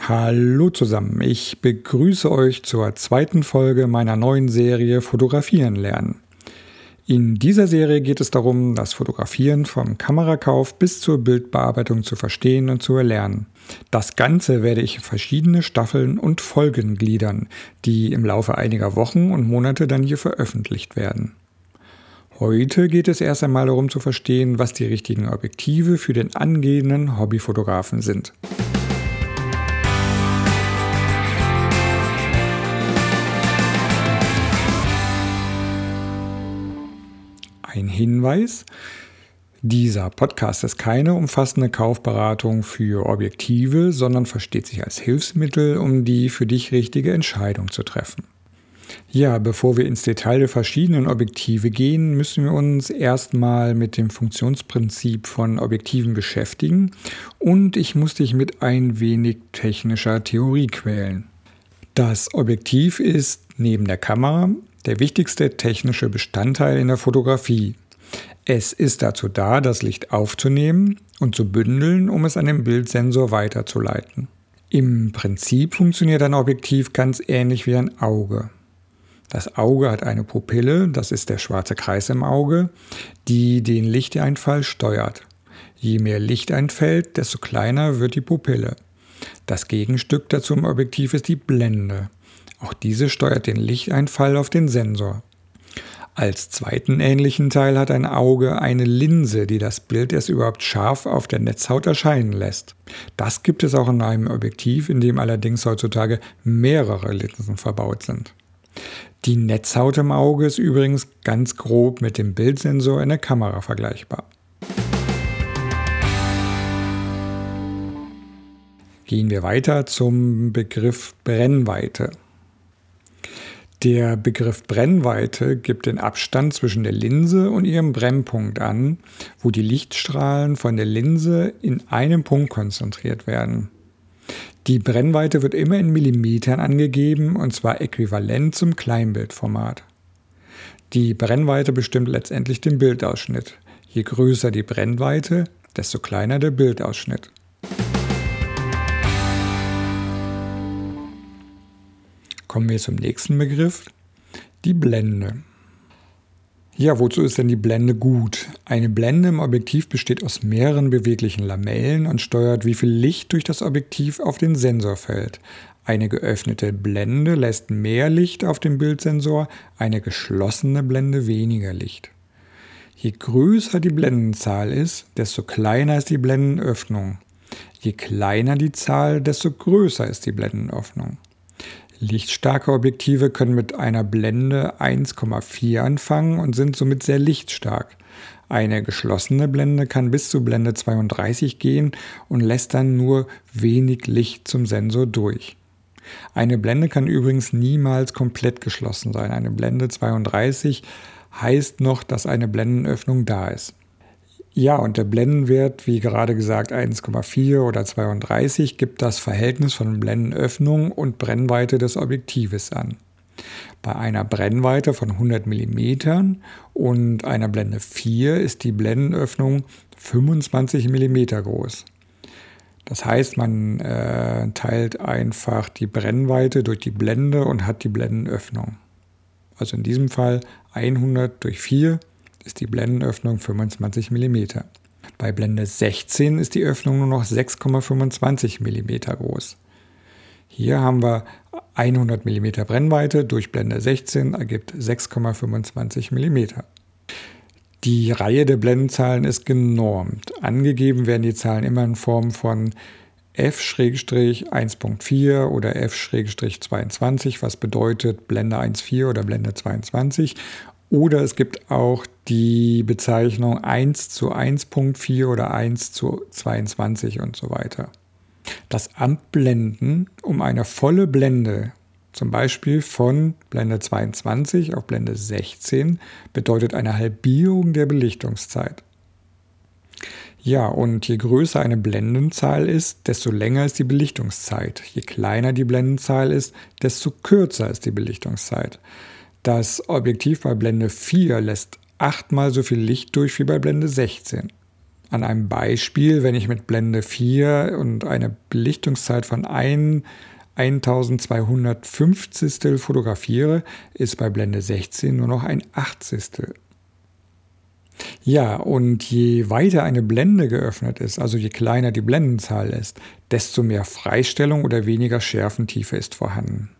Hallo zusammen, ich begrüße euch zur zweiten Folge meiner neuen Serie Fotografieren lernen. In dieser Serie geht es darum, das Fotografieren vom Kamerakauf bis zur Bildbearbeitung zu verstehen und zu erlernen. Das Ganze werde ich in verschiedene Staffeln und Folgen gliedern, die im Laufe einiger Wochen und Monate dann hier veröffentlicht werden. Heute geht es erst einmal darum zu verstehen, was die richtigen Objektive für den angehenden Hobbyfotografen sind. Ein Hinweis. Dieser Podcast ist keine umfassende Kaufberatung für Objektive, sondern versteht sich als Hilfsmittel, um die für dich richtige Entscheidung zu treffen. Ja, bevor wir ins Detail der verschiedenen Objektive gehen, müssen wir uns erstmal mit dem Funktionsprinzip von Objektiven beschäftigen und ich muss dich mit ein wenig technischer Theorie quälen. Das Objektiv ist neben der Kamera der wichtigste technische Bestandteil in der Fotografie. Es ist dazu da, das Licht aufzunehmen und zu bündeln, um es an den Bildsensor weiterzuleiten. Im Prinzip funktioniert ein Objektiv ganz ähnlich wie ein Auge. Das Auge hat eine Pupille, das ist der schwarze Kreis im Auge, die den Lichteinfall steuert. Je mehr Licht einfällt, desto kleiner wird die Pupille. Das Gegenstück dazu im Objektiv ist die Blende. Auch diese steuert den Lichteinfall auf den Sensor. Als zweiten ähnlichen Teil hat ein Auge eine Linse, die das Bild erst überhaupt scharf auf der Netzhaut erscheinen lässt. Das gibt es auch in einem Objektiv, in dem allerdings heutzutage mehrere Linsen verbaut sind. Die Netzhaut im Auge ist übrigens ganz grob mit dem Bildsensor in der Kamera vergleichbar. Gehen wir weiter zum Begriff Brennweite. Der Begriff Brennweite gibt den Abstand zwischen der Linse und ihrem Brennpunkt an, wo die Lichtstrahlen von der Linse in einem Punkt konzentriert werden. Die Brennweite wird immer in Millimetern angegeben und zwar äquivalent zum Kleinbildformat. Die Brennweite bestimmt letztendlich den Bildausschnitt. Je größer die Brennweite, desto kleiner der Bildausschnitt. Kommen wir zum nächsten Begriff, die Blende. Ja, wozu ist denn die Blende gut? Eine Blende im Objektiv besteht aus mehreren beweglichen Lamellen und steuert, wie viel Licht durch das Objektiv auf den Sensor fällt. Eine geöffnete Blende lässt mehr Licht auf den Bildsensor, eine geschlossene Blende weniger Licht. Je größer die Blendenzahl ist, desto kleiner ist die Blendenöffnung. Je kleiner die Zahl, desto größer ist die Blendenöffnung. Lichtstarke Objektive können mit einer Blende 1,4 anfangen und sind somit sehr lichtstark. Eine geschlossene Blende kann bis zu Blende 32 gehen und lässt dann nur wenig Licht zum Sensor durch. Eine Blende kann übrigens niemals komplett geschlossen sein. Eine Blende 32 heißt noch, dass eine Blendenöffnung da ist. Ja, und der Blendenwert, wie gerade gesagt, 1,4 oder 32 gibt das Verhältnis von Blendenöffnung und Brennweite des Objektives an. Bei einer Brennweite von 100 mm und einer Blende 4 ist die Blendenöffnung 25 mm groß. Das heißt, man äh, teilt einfach die Brennweite durch die Blende und hat die Blendenöffnung. Also in diesem Fall 100 durch 4 ist die Blendenöffnung 25 mm. Bei Blende 16 ist die Öffnung nur noch 6,25 mm groß. Hier haben wir 100 mm Brennweite durch Blende 16 ergibt 6,25 mm. Die Reihe der Blendenzahlen ist genormt. Angegeben werden die Zahlen immer in Form von f-1.4 oder f-22, was bedeutet Blende 1.4 oder Blende 22 oder es gibt auch die Bezeichnung 1 zu 1.4 oder 1 zu 22 und so weiter. Das Abblenden um eine volle Blende, zum Beispiel von Blende 22 auf Blende 16, bedeutet eine Halbierung der Belichtungszeit. Ja, und je größer eine Blendenzahl ist, desto länger ist die Belichtungszeit. Je kleiner die Blendenzahl ist, desto kürzer ist die Belichtungszeit. Das Objektiv bei Blende 4 lässt achtmal so viel Licht durch wie bei Blende 16. An einem Beispiel, wenn ich mit Blende 4 und eine Belichtungszeit von 1 1250 fotografiere, ist bei Blende 16 nur noch ein Achtzistel. Ja, und je weiter eine Blende geöffnet ist, also je kleiner die Blendenzahl ist, desto mehr Freistellung oder weniger Schärfentiefe ist vorhanden.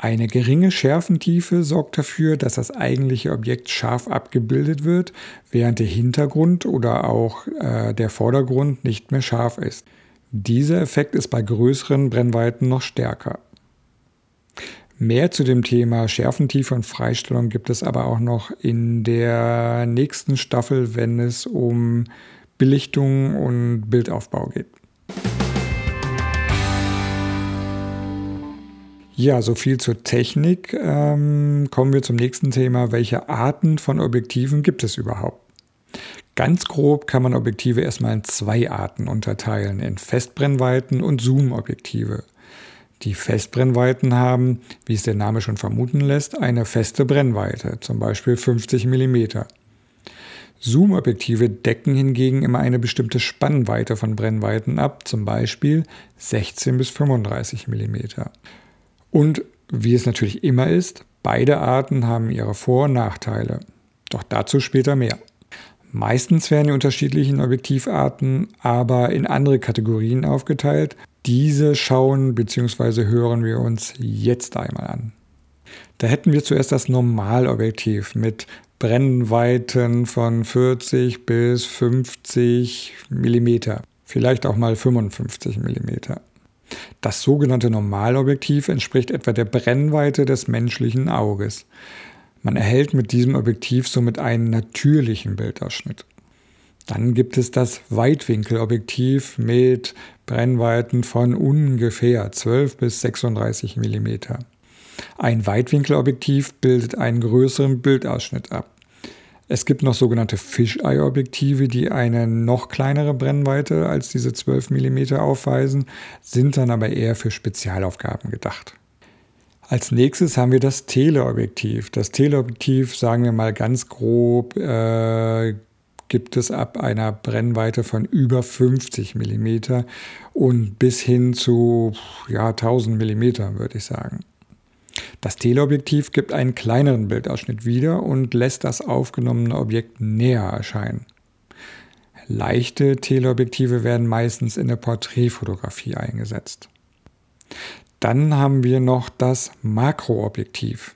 Eine geringe Schärfentiefe sorgt dafür, dass das eigentliche Objekt scharf abgebildet wird, während der Hintergrund oder auch äh, der Vordergrund nicht mehr scharf ist. Dieser Effekt ist bei größeren Brennweiten noch stärker. Mehr zu dem Thema Schärfentiefe und Freistellung gibt es aber auch noch in der nächsten Staffel, wenn es um Belichtung und Bildaufbau geht. Ja, so viel zur Technik. Ähm, kommen wir zum nächsten Thema. Welche Arten von Objektiven gibt es überhaupt? Ganz grob kann man Objektive erstmal in zwei Arten unterteilen, in Festbrennweiten und Zoom-Objektive. Die Festbrennweiten haben, wie es der Name schon vermuten lässt, eine feste Brennweite, zum Beispiel 50 mm. Zoom-Objektive decken hingegen immer eine bestimmte Spannweite von Brennweiten ab, zum Beispiel 16 bis 35 mm. Und wie es natürlich immer ist, beide Arten haben ihre Vor- und Nachteile. Doch dazu später mehr. Meistens werden die unterschiedlichen Objektivarten aber in andere Kategorien aufgeteilt. Diese schauen bzw. hören wir uns jetzt einmal an. Da hätten wir zuerst das Normalobjektiv mit Brennweiten von 40 bis 50 mm, vielleicht auch mal 55 mm. Das sogenannte Normalobjektiv entspricht etwa der Brennweite des menschlichen Auges. Man erhält mit diesem Objektiv somit einen natürlichen Bildausschnitt. Dann gibt es das Weitwinkelobjektiv mit Brennweiten von ungefähr 12 bis 36 mm. Ein Weitwinkelobjektiv bildet einen größeren Bildausschnitt ab. Es gibt noch sogenannte Fisheye-Objektive, die eine noch kleinere Brennweite als diese 12 mm aufweisen, sind dann aber eher für Spezialaufgaben gedacht. Als nächstes haben wir das Teleobjektiv. Das Teleobjektiv, sagen wir mal ganz grob, äh, gibt es ab einer Brennweite von über 50 mm und bis hin zu ja, 1000 mm, würde ich sagen. Das Teleobjektiv gibt einen kleineren Bildausschnitt wieder und lässt das aufgenommene Objekt näher erscheinen. Leichte Teleobjektive werden meistens in der Porträtfotografie eingesetzt. Dann haben wir noch das Makroobjektiv.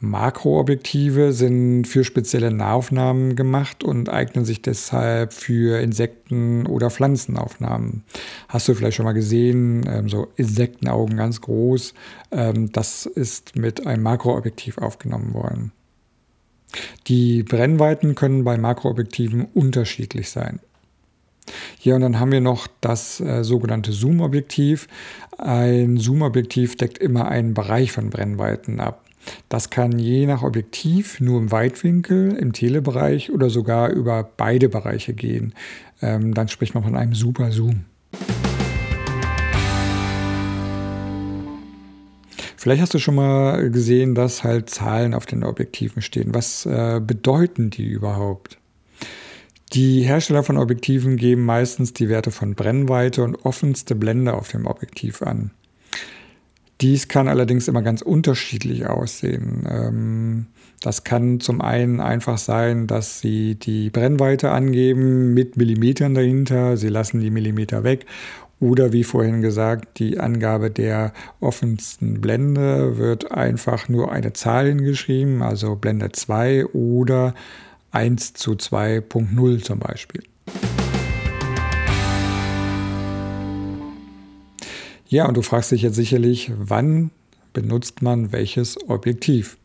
Makroobjektive sind für spezielle Nahaufnahmen gemacht und eignen sich deshalb für Insekten- oder Pflanzenaufnahmen. Hast du vielleicht schon mal gesehen, ähm, so Insektenaugen ganz groß. Ähm, das ist mit einem Makroobjektiv aufgenommen worden. Die Brennweiten können bei Makroobjektiven unterschiedlich sein. Ja, und dann haben wir noch das äh, sogenannte Zoom-Objektiv. Ein Zoom-Objektiv deckt immer einen Bereich von Brennweiten ab. Das kann je nach Objektiv nur im Weitwinkel, im Telebereich oder sogar über beide Bereiche gehen. Ähm, dann spricht man von einem Super Zoom. Vielleicht hast du schon mal gesehen, dass halt Zahlen auf den Objektiven stehen. Was äh, bedeuten die überhaupt? Die Hersteller von Objektiven geben meistens die Werte von Brennweite und offenste Blende auf dem Objektiv an. Dies kann allerdings immer ganz unterschiedlich aussehen. Ähm, das kann zum einen einfach sein, dass sie die Brennweite angeben mit Millimetern dahinter, sie lassen die Millimeter weg oder wie vorhin gesagt, die Angabe der offensten Blende wird einfach nur eine Zahl hingeschrieben, also Blende 2 oder 1 zu 2.0 zum Beispiel. Ja, und du fragst dich jetzt sicherlich, wann benutzt man welches Objektiv?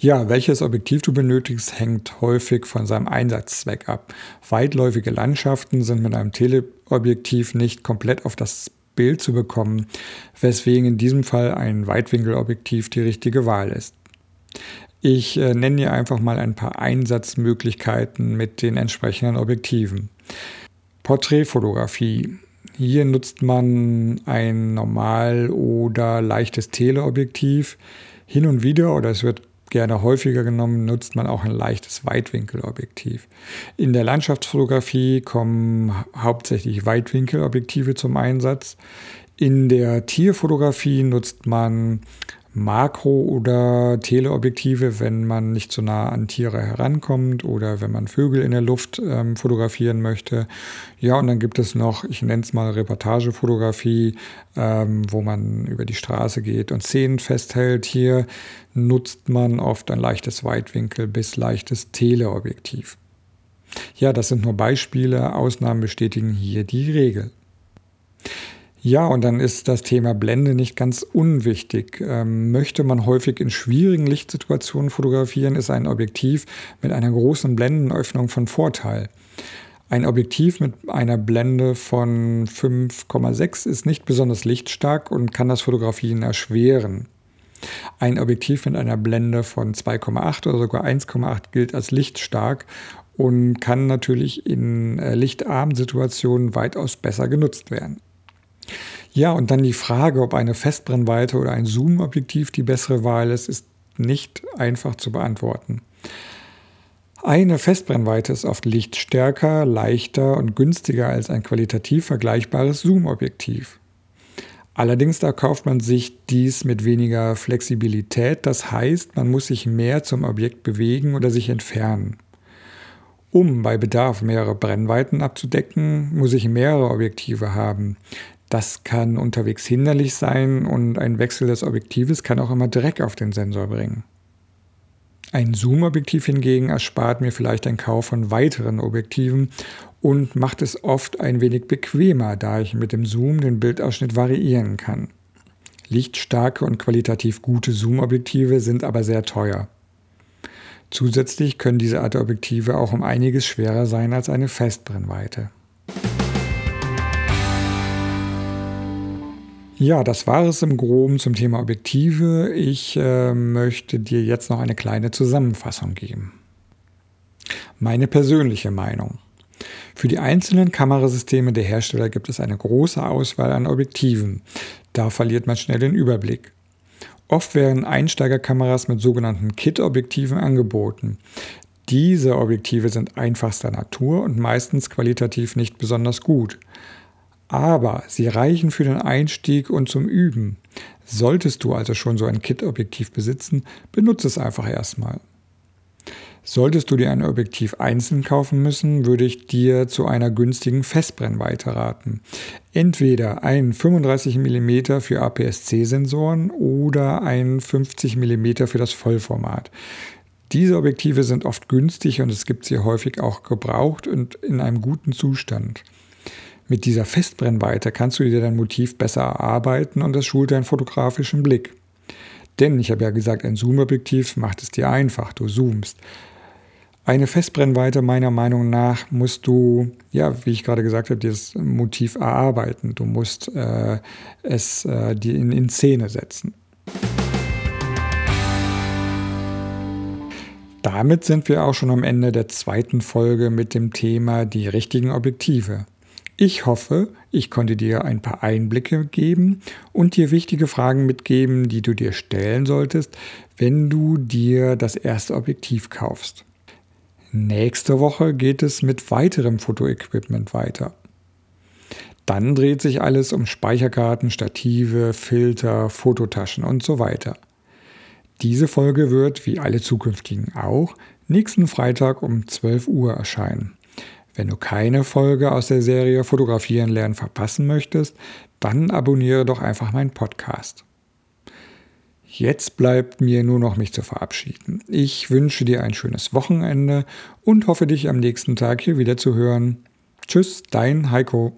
Ja, welches Objektiv du benötigst, hängt häufig von seinem Einsatzzweck ab. Weitläufige Landschaften sind mit einem Teleobjektiv nicht komplett auf das Bild zu bekommen, weswegen in diesem Fall ein Weitwinkelobjektiv die richtige Wahl ist. Ich äh, nenne dir einfach mal ein paar Einsatzmöglichkeiten mit den entsprechenden Objektiven. Porträtfotografie. Hier nutzt man ein normal oder leichtes Teleobjektiv. Hin und wieder oder es wird gerne häufiger genommen, nutzt man auch ein leichtes Weitwinkelobjektiv. In der Landschaftsfotografie kommen hauptsächlich Weitwinkelobjektive zum Einsatz. In der Tierfotografie nutzt man Makro- oder Teleobjektive, wenn man nicht so nah an Tiere herankommt oder wenn man Vögel in der Luft ähm, fotografieren möchte. Ja, und dann gibt es noch, ich nenne es mal Reportagefotografie, ähm, wo man über die Straße geht und Szenen festhält. Hier nutzt man oft ein leichtes Weitwinkel bis leichtes Teleobjektiv. Ja, das sind nur Beispiele, Ausnahmen bestätigen hier die Regel. Ja, und dann ist das Thema Blende nicht ganz unwichtig. Ähm, möchte man häufig in schwierigen Lichtsituationen fotografieren, ist ein Objektiv mit einer großen Blendenöffnung von Vorteil. Ein Objektiv mit einer Blende von 5,6 ist nicht besonders lichtstark und kann das Fotografieren erschweren. Ein Objektiv mit einer Blende von 2,8 oder sogar 1,8 gilt als lichtstark und kann natürlich in äh, lichtarmen Situationen weitaus besser genutzt werden. Ja, und dann die Frage, ob eine Festbrennweite oder ein Zoom-Objektiv die bessere Wahl ist, ist nicht einfach zu beantworten. Eine Festbrennweite ist oft lichtstärker, leichter und günstiger als ein qualitativ vergleichbares Zoom-Objektiv. Allerdings da kauft man sich dies mit weniger Flexibilität, das heißt, man muss sich mehr zum Objekt bewegen oder sich entfernen. Um bei Bedarf mehrere Brennweiten abzudecken, muss ich mehrere Objektive haben. Das kann unterwegs hinderlich sein und ein Wechsel des Objektives kann auch immer Dreck auf den Sensor bringen. Ein Zoom-Objektiv hingegen erspart mir vielleicht den Kauf von weiteren Objektiven und macht es oft ein wenig bequemer, da ich mit dem Zoom den Bildausschnitt variieren kann. Lichtstarke und qualitativ gute Zoom-Objektive sind aber sehr teuer. Zusätzlich können diese Art Objektive auch um einiges schwerer sein als eine Festbrennweite. Ja, das war es im Groben zum Thema Objektive. Ich äh, möchte dir jetzt noch eine kleine Zusammenfassung geben. Meine persönliche Meinung. Für die einzelnen Kamerasysteme der Hersteller gibt es eine große Auswahl an Objektiven. Da verliert man schnell den Überblick. Oft werden Einsteigerkameras mit sogenannten Kit-Objektiven angeboten. Diese Objektive sind einfachster Natur und meistens qualitativ nicht besonders gut aber sie reichen für den Einstieg und zum Üben. Solltest du also schon so ein Kit-Objektiv besitzen, benutze es einfach erstmal. Solltest du dir ein Objektiv einzeln kaufen müssen, würde ich dir zu einer günstigen Festbrennweite raten. Entweder ein 35 mm für APS-C-Sensoren oder ein 50 mm für das Vollformat. Diese Objektive sind oft günstig und es gibt sie häufig auch gebraucht und in einem guten Zustand. Mit dieser Festbrennweite kannst du dir dein Motiv besser erarbeiten und das schult deinen fotografischen Blick. Denn, ich habe ja gesagt, ein Zoomobjektiv macht es dir einfach, du zoomst. Eine Festbrennweite meiner Meinung nach musst du, ja, wie ich gerade gesagt habe, dieses Motiv erarbeiten. Du musst äh, es äh, dir in, in Szene setzen. Damit sind wir auch schon am Ende der zweiten Folge mit dem Thema die richtigen Objektive. Ich hoffe, ich konnte dir ein paar Einblicke geben und dir wichtige Fragen mitgeben, die du dir stellen solltest, wenn du dir das erste Objektiv kaufst. Nächste Woche geht es mit weiterem Fotoequipment weiter. Dann dreht sich alles um Speicherkarten, Stative, Filter, Fototaschen und so weiter. Diese Folge wird, wie alle zukünftigen auch, nächsten Freitag um 12 Uhr erscheinen. Wenn du keine Folge aus der Serie Fotografieren lernen verpassen möchtest, dann abonniere doch einfach meinen Podcast. Jetzt bleibt mir nur noch mich zu verabschieden. Ich wünsche dir ein schönes Wochenende und hoffe dich am nächsten Tag hier wieder zu hören. Tschüss, dein Heiko.